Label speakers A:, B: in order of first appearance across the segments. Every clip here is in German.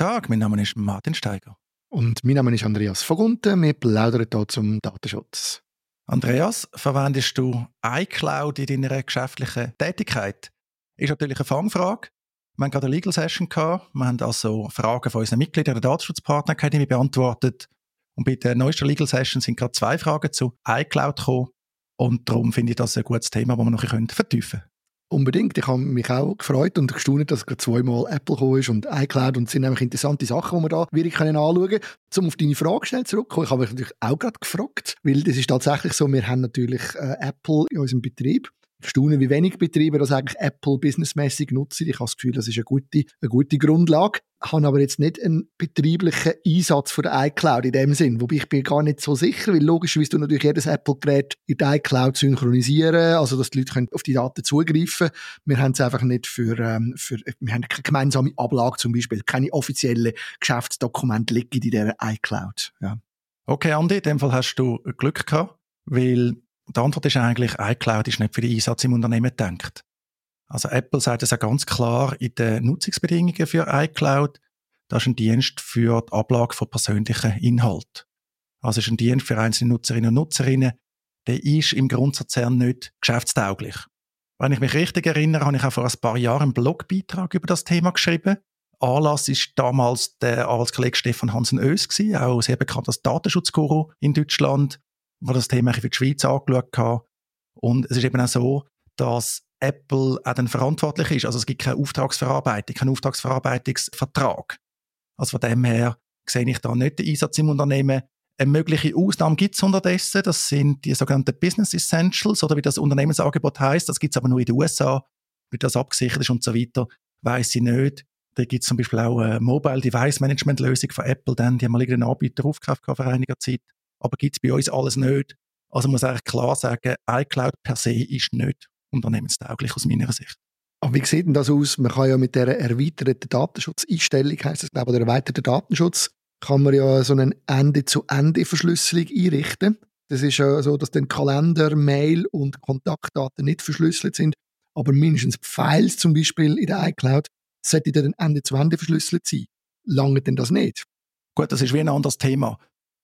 A: Tag, mein Name ist Martin Steiger.
B: Und mein Name ist Andreas Vogunten. Wir plaudern hier zum Datenschutz.
A: Andreas, verwendest du iCloud in deiner geschäftlichen Tätigkeit? Ist natürlich eine Fangfrage. Wir haben gerade eine Legal Session gehabt. Wir haben also Fragen von unseren Mitgliedern der Datenschutzpartner Academy beantwortet. Und bei der neuesten Legal Session sind gerade zwei Fragen zu iCloud gekommen. Und darum finde ich das ein gutes Thema, das wir noch vertiefen können.
B: Unbedingt. Ich habe mich auch gefreut und gestaunt, dass gerade zweimal Apple gekommen ist und iCloud und es sind nämlich interessante Sachen, die wir da wirklich anschauen können. Um auf deine Frage schnell zurückzukommen, ich habe mich natürlich auch gerade gefragt, weil das ist tatsächlich so, wir haben natürlich äh, Apple in unserem Betrieb staune, wie wenig Betriebe das eigentlich Apple businessmäßig nutzen. Ich habe das Gefühl, das ist eine gute, eine gute Grundlage. Ich habe aber jetzt nicht einen betrieblichen Einsatz von der iCloud in dem Sinn, wobei ich bin gar nicht so sicher, weil logischerweise du natürlich jedes Apple-Gerät in der iCloud synchronisieren, also dass die Leute können auf die Daten zugreifen Wir haben es einfach nicht für, ähm, für, wir haben keine gemeinsame Ablage zum Beispiel, keine offiziellen Geschäftsdokumente liegen in dieser iCloud. Ja.
A: Okay, Andi, in dem Fall hast du Glück gehabt, weil die Antwort ist eigentlich, iCloud ist nicht für den Einsatz im Unternehmen gedacht. Also Apple sagt es auch ganz klar in den Nutzungsbedingungen für iCloud. Das ist ein Dienst für die Ablage von persönlichen Inhalt. Also ist ein Dienst für einzelne Nutzerinnen und Nutzerinnen. Der ist im Grundsatz her nicht geschäftstauglich. Wenn ich mich richtig erinnere, habe ich auch vor ein paar Jahren einen Blogbeitrag über das Thema geschrieben. Anlass ist damals der Arbeitskollege Stefan Hansen Oes auch sehr bekannt als Datenschutzguru in Deutschland wo das Thema für die Schweiz angeschaut habe. Und es ist eben auch so, dass Apple auch dann verantwortlich ist. Also es gibt keine Auftragsverarbeitung, keinen Auftragsverarbeitungsvertrag. Also von dem her sehe ich da nicht den Einsatz im Unternehmen. Eine mögliche Ausnahme gibt es unterdessen. Das sind die sogenannten Business Essentials oder wie das Unternehmensangebot heißt. Das gibt es aber nur in den USA, wie das abgesichert ist und so weiter. Weiß ich nicht. Da gibt es zum Beispiel auch eine Mobile Device Management Lösung von Apple, dann, die haben mal irgendeinen Anbieter aufgekauft vor einiger Zeit aber gibt es bei uns alles nicht. Also muss eigentlich klar sagen, iCloud per se ist nicht unternehmenstauglich aus meiner Sicht.
B: Aber wie sieht denn das aus? Man kann ja mit der erweiterten Datenschutzeinstellung, heißt es glaube ich, oder erweiterten Datenschutz, kann man ja so eine Ende-zu-Ende-Verschlüsselung einrichten. Das ist ja so, dass dann Kalender, Mail und Kontaktdaten nicht verschlüsselt sind, aber mindestens Files zum Beispiel in der iCloud sollten dann Ende-zu-Ende verschlüsselt sein. Lange denn das nicht?
A: Gut, das ist wie ein anderes Thema.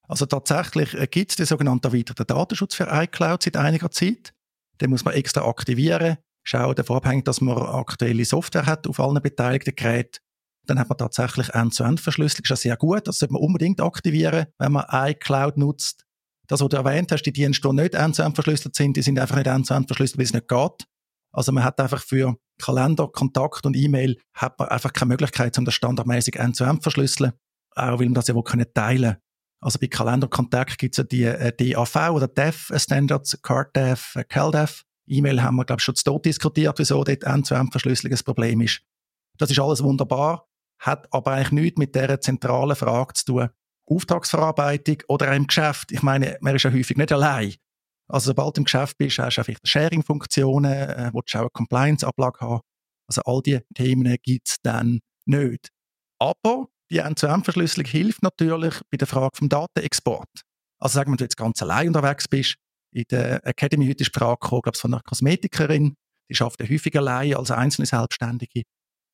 A: Also tatsächlich äh, gibt es den sogenannten erweiterten Datenschutz für iCloud seit einiger Zeit. Den muss man extra aktivieren, schauen davon abhängig, dass man aktuelle Software hat auf allen beteiligten Geräten. Dann hat man tatsächlich End-zu-End-Verschlüsselung. Das ist ja sehr gut. Das sollte man unbedingt aktivieren, wenn man iCloud nutzt. Das, was du erwähnt hast, die Dienste, die nicht End-zu-End verschlüsselt sind, die sind einfach nicht End-zu-End verschlüsselt, weil es nicht geht. Also man hat einfach für Kalender, Kontakt und E-Mail hat man einfach keine Möglichkeit, um das standardmäßig End-zu-End verschlüsseln. Auch weil man das ja wohl teilen können. Also bei Kalenderkontakt gibt es ja die äh, DAV oder DEF Standards, CardDEF, äh, CalDEF. E-Mail haben wir, glaube ich, schon zu Tod diskutiert, wieso dort End-zu-End-Verschlüsselung ein Problem ist. Das ist alles wunderbar, hat aber eigentlich nichts mit der zentralen Frage zu tun. Auftragsverarbeitung oder im Geschäft. Ich meine, man ist ja häufig nicht allein. Also sobald du im Geschäft bist, hast du vielleicht Sharing-Funktionen, äh, willst du auch eine Compliance-Ablage haben. Also all diese Themen gibt es dann nicht. Aber die End-zu-End-Verschlüsselung hilft natürlich bei der Frage vom Datenexport. Also sagen wir, wenn du jetzt ganz allein unterwegs bist, in der Academy heute ist die Frage gekommen, glaube von einer Kosmetikerin, die schafft ja häufig allein als einzelne Selbstständige.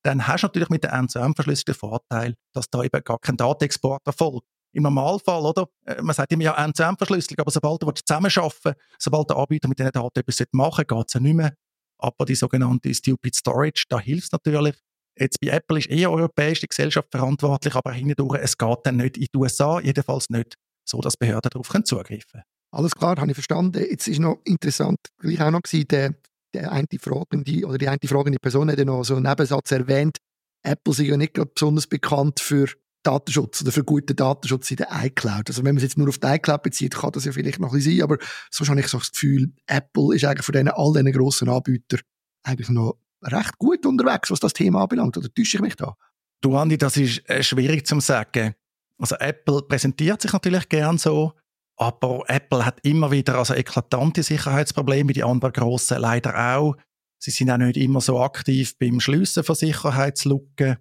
A: Dann hast du natürlich mit der End-zu-End-Verschlüsselung den Vorteil, dass da eben gar kein Datenexport erfolgt. Im Normalfall, oder? Äh, man sagt immer ja End-zu-End-Verschlüsselung, aber sobald du zusammenarbeiten sobald der Anbieter mit diesen Daten etwas machen will, geht es ja nicht mehr. Aber die sogenannte Stupid Storage, da hilft es natürlich, Jetzt bei Apple ist eher europäische Gesellschaft verantwortlich, aber hindurch, es geht dann nicht in die USA, jedenfalls nicht so, dass Behörden darauf zugreifen können.
B: Alles klar, habe ich verstanden. Jetzt ist noch interessant, gleich auch noch gewesen, der, der eine fragende, oder die eine fragende Person hat ja noch so einen Nebensatz erwähnt, Apple ist ja nicht gerade besonders bekannt für Datenschutz oder für guten Datenschutz in der iCloud. Also wenn man es jetzt nur auf die iCloud bezieht, kann das ja vielleicht noch ein bisschen sein, aber so habe ich so das Gefühl, Apple ist eigentlich von all diesen grossen Anbietern eigentlich noch recht gut unterwegs, was das Thema anbelangt. Oder täusche ich mich da?
A: Du, Andi, das ist äh, schwierig zu sagen. Also Apple präsentiert sich natürlich gern so, aber Apple hat immer wieder also eklatante Sicherheitsprobleme, die anderen grossen leider auch. Sie sind auch nicht immer so aktiv beim Schliessen von Sicherheitslücken.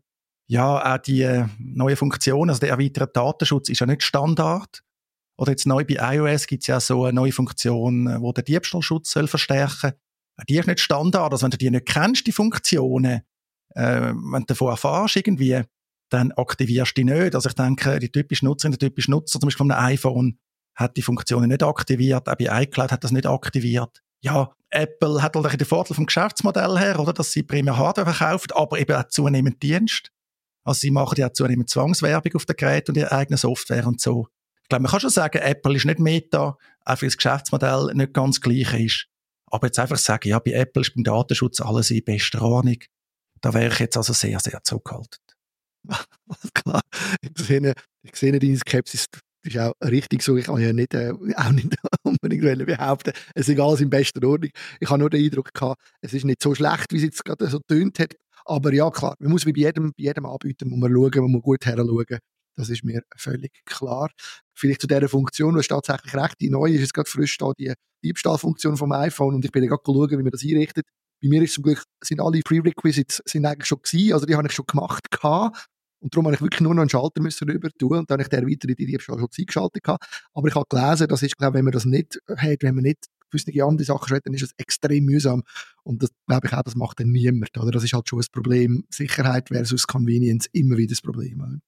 A: Ja, auch die äh, neue Funktion, also der erweiterte Datenschutz ist ja nicht Standard. Oder jetzt neu bei iOS gibt es ja so eine neue Funktion, äh, wo der Diebstahlschutz soll verstärken die ist nicht Standard. Also wenn du die nicht kennst, die Funktionen, äh, wenn du davon erfährst, irgendwie, dann aktivierst du die nicht. Also ich denke, die typische Nutzerin, der typische Nutzer zum Beispiel von einem iPhone hat die Funktionen nicht aktiviert, auch bei iCloud hat das nicht aktiviert. Ja, Apple hat halt den Vorteil vom Geschäftsmodell her, oder, dass sie primär Hardware verkaufen, aber eben auch zunehmend Dienst. Also sie machen ja zunehmend Zwangswerbung auf den Geräten und ihre eigene Software und so. Ich glaube, man kann schon sagen, Apple ist nicht Meta, auch weil das Geschäftsmodell nicht ganz gleich ist. Aber jetzt einfach sagen, ja, bei Apple ist beim Datenschutz alles in bester Ordnung. Da wäre ich jetzt also sehr, sehr zurückhaltend.
B: Klar, ich sehe, ich sehe deine Skepsis das ist auch richtig so. Ich kann ja nicht, äh, auch nicht unbedingt behaupten, es ist alles in bester Ordnung. Ich habe nur den Eindruck gehabt, es ist nicht so schlecht, wie es jetzt gerade so tönt hat. Aber ja, klar, man muss wie bei jedem, bei jedem Anbieter muss man schauen, man muss gut heranschauen. Das ist mir völlig klar. Vielleicht zu dieser Funktion, du hast tatsächlich recht, die neue ist jetzt gerade frisch da, die Diebstahlfunktion vom iPhone und ich bin gerade schauen, wie man das einrichtet. Bei mir ist zum Glück, sind alle Prerequisites sind eigentlich schon gewesen, also die habe ich schon gemacht gehabt. Und darum habe ich wirklich nur noch einen Schalter müssen rüber tun und dann habe ich weitere die Diebstahl schon eingeschaltet gehabt. Aber ich habe gelesen, das ist, glaube wenn man das nicht hat, wenn man nicht gewisse andere Sachen schreibt, dann ist es extrem mühsam. Und das glaube ich auch, das macht dann niemand. Oder? Das ist halt schon ein Problem. Sicherheit versus Convenience, immer wieder das Problem.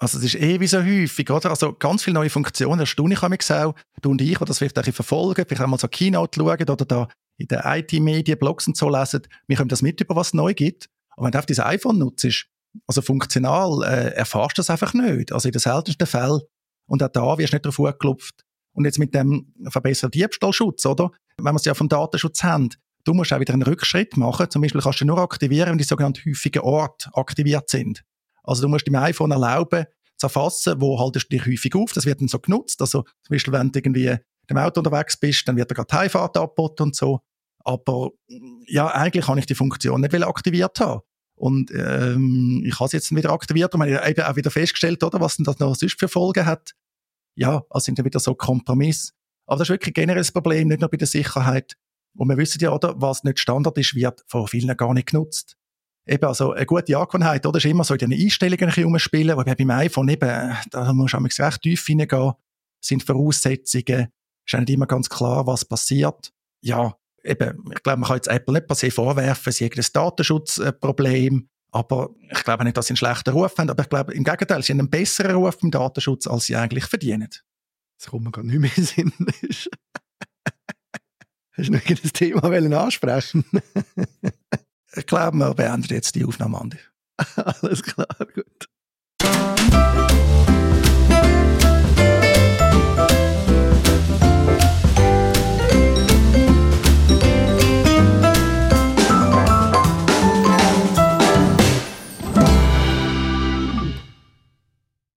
A: Also es ist eh wie so häufig, oder? Also ganz viele neue Funktionen, erstaune ich mich auch. Du und ich, die das vielleicht auch verfolgen, vielleicht einmal so Keynote schauen oder da in den IT-Medien, Blogs und so lesen, wir können das mit über was neu gibt. Aber wenn du auf dieses iPhone nutzt, also funktional, äh, erfasst das einfach nicht. Also in den seltensten Fällen. Und auch da wirst du nicht drauf angeklopft. Und jetzt mit dem verbesserten Diebstahlschutz, oder? Wenn wir es ja vom Datenschutz haben, du musst auch wieder einen Rückschritt machen. Zum Beispiel kannst du nur aktivieren, wenn die sogenannten häufigen Orte aktiviert sind. Also du musst dem iPhone erlauben, zu erfassen, wo haltest du dich häufig auf. Das wird dann so genutzt. Also zum Beispiel, wenn du irgendwie im Auto unterwegs bist, dann wird da gerade Heimfahrt angeboten und so. Aber ja, eigentlich kann ich die Funktion nicht aktiviert haben. Und ähm, ich habe es jetzt wieder aktiviert und habe eben auch wieder festgestellt, oder, was denn das noch sonst für Folgen hat. Ja, also sind dann wieder so Kompromiss. Aber das ist wirklich generell das Problem, nicht nur bei der Sicherheit. Und wir wissen ja, oder, was nicht Standard ist, wird von vielen gar nicht genutzt. Eben, also eine gute Angewohnheit, oder, ist immer so in den Einstellungen herumspielen, wobei beim iPhone eben, da muss man recht tief hineingehen, sind Voraussetzungen, ist auch nicht immer ganz klar, was passiert. Ja, eben, ich glaube, man kann jetzt Apple nicht per se vorwerfen, sie haben ein Datenschutzproblem, aber ich glaube nicht, dass sie einen schlechten Ruf haben, aber ich glaube, im Gegenteil, sie haben einen besseren Ruf im Datenschutz, als sie eigentlich verdienen.
B: Das kommt mir gar nicht mehr in Sinn. Hast du noch ein Thema ansprechen
A: Ich glaube, wir beenden jetzt die Aufnahme, Andi.
B: Alles klar, gut.